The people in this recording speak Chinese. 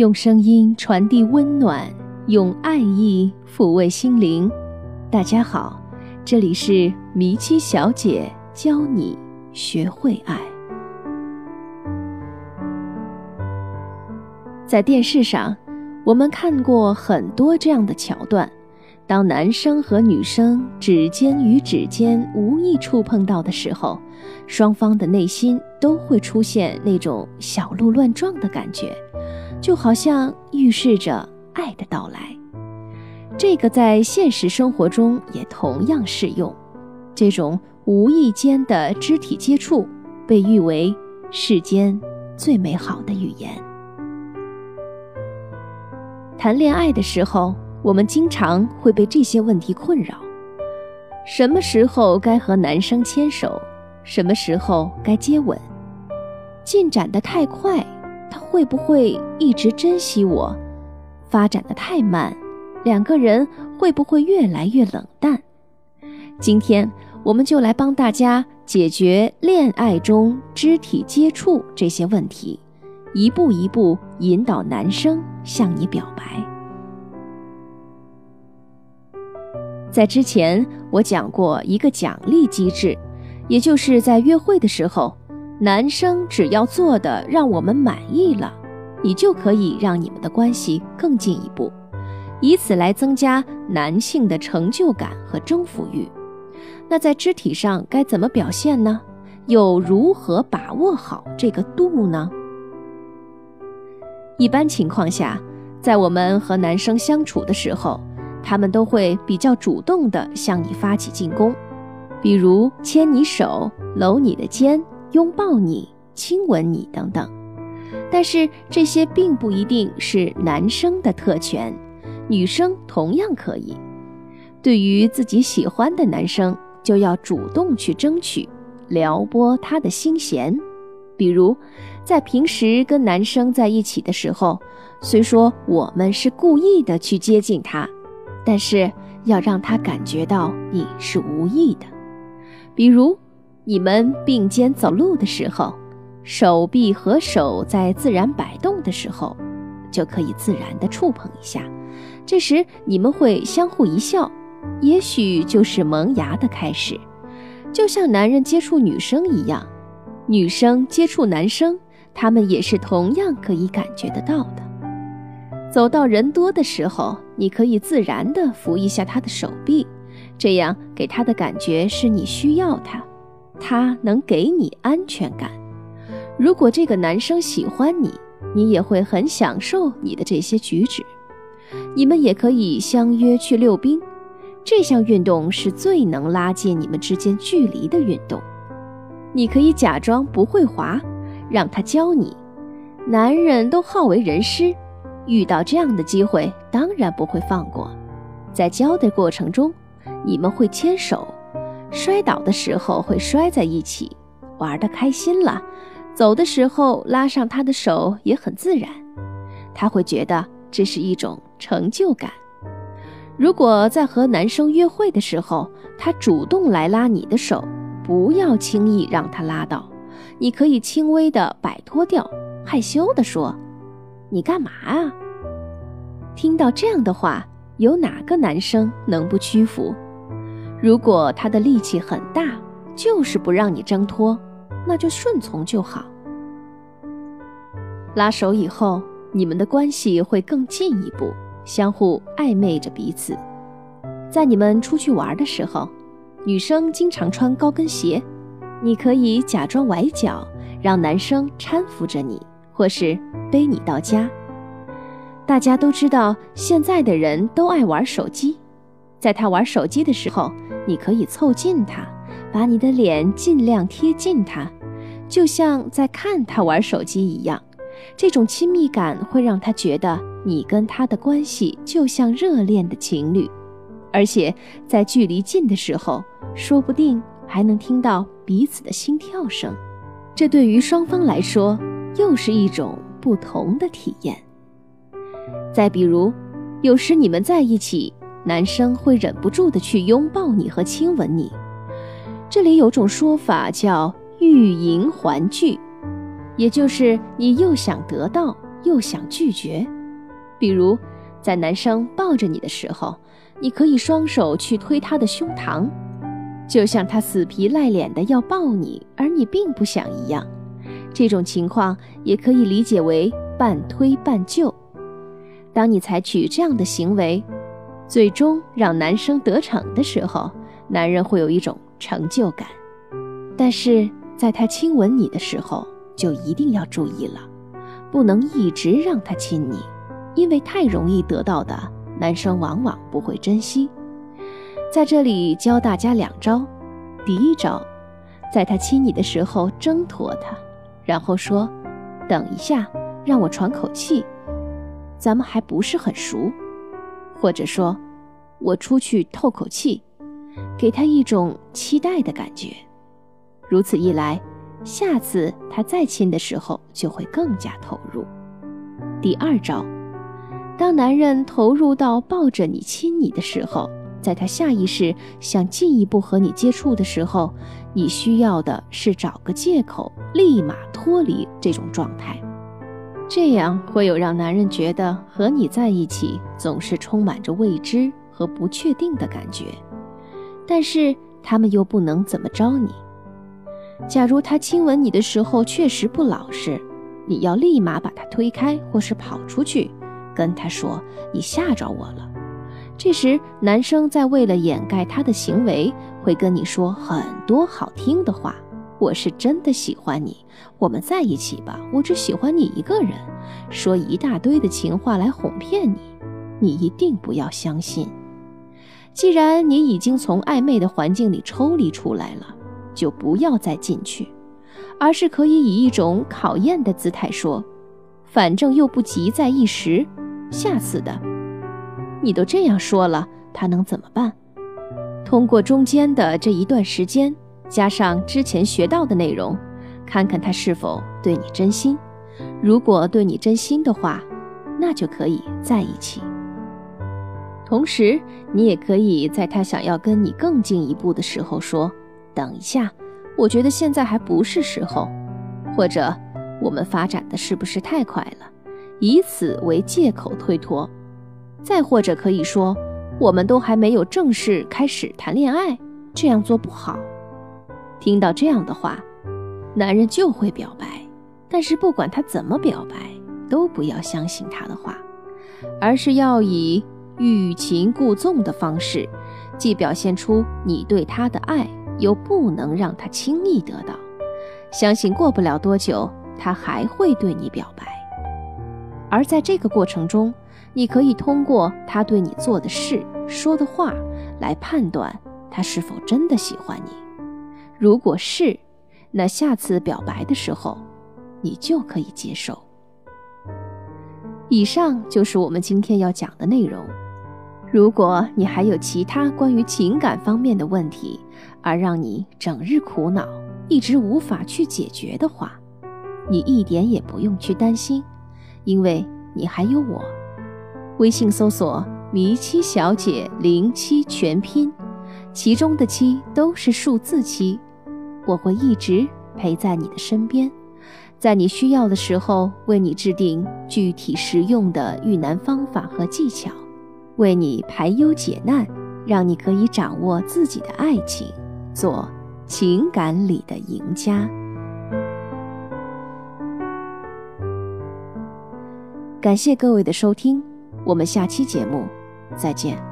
用声音传递温暖，用爱意抚慰心灵。大家好，这里是迷七小姐教你学会爱。在电视上，我们看过很多这样的桥段：当男生和女生指尖与指尖无意触碰到的时候，双方的内心都会出现那种小鹿乱撞的感觉。就好像预示着爱的到来，这个在现实生活中也同样适用。这种无意间的肢体接触，被誉为世间最美好的语言。谈恋爱的时候，我们经常会被这些问题困扰：什么时候该和男生牵手？什么时候该接吻？进展的太快。他会不会一直珍惜我？发展的太慢，两个人会不会越来越冷淡？今天我们就来帮大家解决恋爱中肢体接触这些问题，一步一步引导男生向你表白。在之前我讲过一个奖励机制，也就是在约会的时候。男生只要做的让我们满意了，你就可以让你们的关系更进一步，以此来增加男性的成就感和征服欲。那在肢体上该怎么表现呢？又如何把握好这个度呢？一般情况下，在我们和男生相处的时候，他们都会比较主动地向你发起进攻，比如牵你手、搂你的肩。拥抱你、亲吻你等等，但是这些并不一定是男生的特权，女生同样可以。对于自己喜欢的男生，就要主动去争取，撩拨他的心弦。比如，在平时跟男生在一起的时候，虽说我们是故意的去接近他，但是要让他感觉到你是无意的。比如。你们并肩走路的时候，手臂和手在自然摆动的时候，就可以自然的触碰一下。这时你们会相互一笑，也许就是萌芽的开始。就像男人接触女生一样，女生接触男生，他们也是同样可以感觉得到的。走到人多的时候，你可以自然的扶一下他的手臂，这样给他的感觉是你需要他。他能给你安全感。如果这个男生喜欢你，你也会很享受你的这些举止。你们也可以相约去溜冰，这项运动是最能拉近你们之间距离的运动。你可以假装不会滑，让他教你。男人都好为人师，遇到这样的机会当然不会放过。在教的过程中，你们会牵手。摔倒的时候会摔在一起，玩的开心了，走的时候拉上他的手也很自然，他会觉得这是一种成就感。如果在和男生约会的时候，他主动来拉你的手，不要轻易让他拉到，你可以轻微的摆脱掉，害羞的说：“你干嘛啊？”听到这样的话，有哪个男生能不屈服？如果他的力气很大，就是不让你挣脱，那就顺从就好。拉手以后，你们的关系会更进一步，相互暧昧着彼此。在你们出去玩的时候，女生经常穿高跟鞋，你可以假装崴脚，让男生搀扶着你，或是背你到家。大家都知道，现在的人都爱玩手机。在他玩手机的时候，你可以凑近他，把你的脸尽量贴近他，就像在看他玩手机一样。这种亲密感会让他觉得你跟他的关系就像热恋的情侣，而且在距离近的时候，说不定还能听到彼此的心跳声。这对于双方来说又是一种不同的体验。再比如，有时你们在一起。男生会忍不住的去拥抱你和亲吻你，这里有种说法叫欲迎还拒，也就是你又想得到又想拒绝。比如，在男生抱着你的时候，你可以双手去推他的胸膛，就像他死皮赖脸的要抱你，而你并不想一样。这种情况也可以理解为半推半就。当你采取这样的行为，最终让男生得逞的时候，男人会有一种成就感。但是在他亲吻你的时候，就一定要注意了，不能一直让他亲你。因为太容易得到的，男生往往不会珍惜。在这里教大家两招：第一招，在他亲你的时候挣脱他，然后说：“等一下，让我喘口气，咱们还不是很熟。”或者说：“我出去透口气，给他一种期待的感觉。”如此一来，下次他再亲的时候就会更加投入。第二招。当男人投入到抱着你亲你的时候，在他下意识想进一步和你接触的时候，你需要的是找个借口，立马脱离这种状态。这样会有让男人觉得和你在一起总是充满着未知和不确定的感觉，但是他们又不能怎么着你。假如他亲吻你的时候确实不老实，你要立马把他推开，或是跑出去。跟他说：“你吓着我了。”这时，男生在为了掩盖他的行为，会跟你说很多好听的话。我是真的喜欢你，我们在一起吧。我只喜欢你一个人，说一大堆的情话来哄骗你。你一定不要相信。既然你已经从暧昧的环境里抽离出来了，就不要再进去，而是可以以一种考验的姿态说：“反正又不急在一时。”下次的，你都这样说了，他能怎么办？通过中间的这一段时间，加上之前学到的内容，看看他是否对你真心。如果对你真心的话，那就可以在一起。同时，你也可以在他想要跟你更进一步的时候说：“等一下，我觉得现在还不是时候。”或者，我们发展的是不是太快了？以此为借口推脱，再或者可以说，我们都还没有正式开始谈恋爱，这样做不好。听到这样的话，男人就会表白，但是不管他怎么表白，都不要相信他的话，而是要以欲擒故纵的方式，既表现出你对他的爱，又不能让他轻易得到。相信过不了多久，他还会对你表白。而在这个过程中，你可以通过他对你做的事、说的话来判断他是否真的喜欢你。如果是，那下次表白的时候，你就可以接受。以上就是我们今天要讲的内容。如果你还有其他关于情感方面的问题，而让你整日苦恼，一直无法去解决的话，你一点也不用去担心。因为你还有我，微信搜索“迷七小姐零七全拼”，其中的七都是数字七，我会一直陪在你的身边，在你需要的时候为你制定具体实用的遇难方法和技巧，为你排忧解难，让你可以掌握自己的爱情，做情感里的赢家。感谢各位的收听，我们下期节目再见。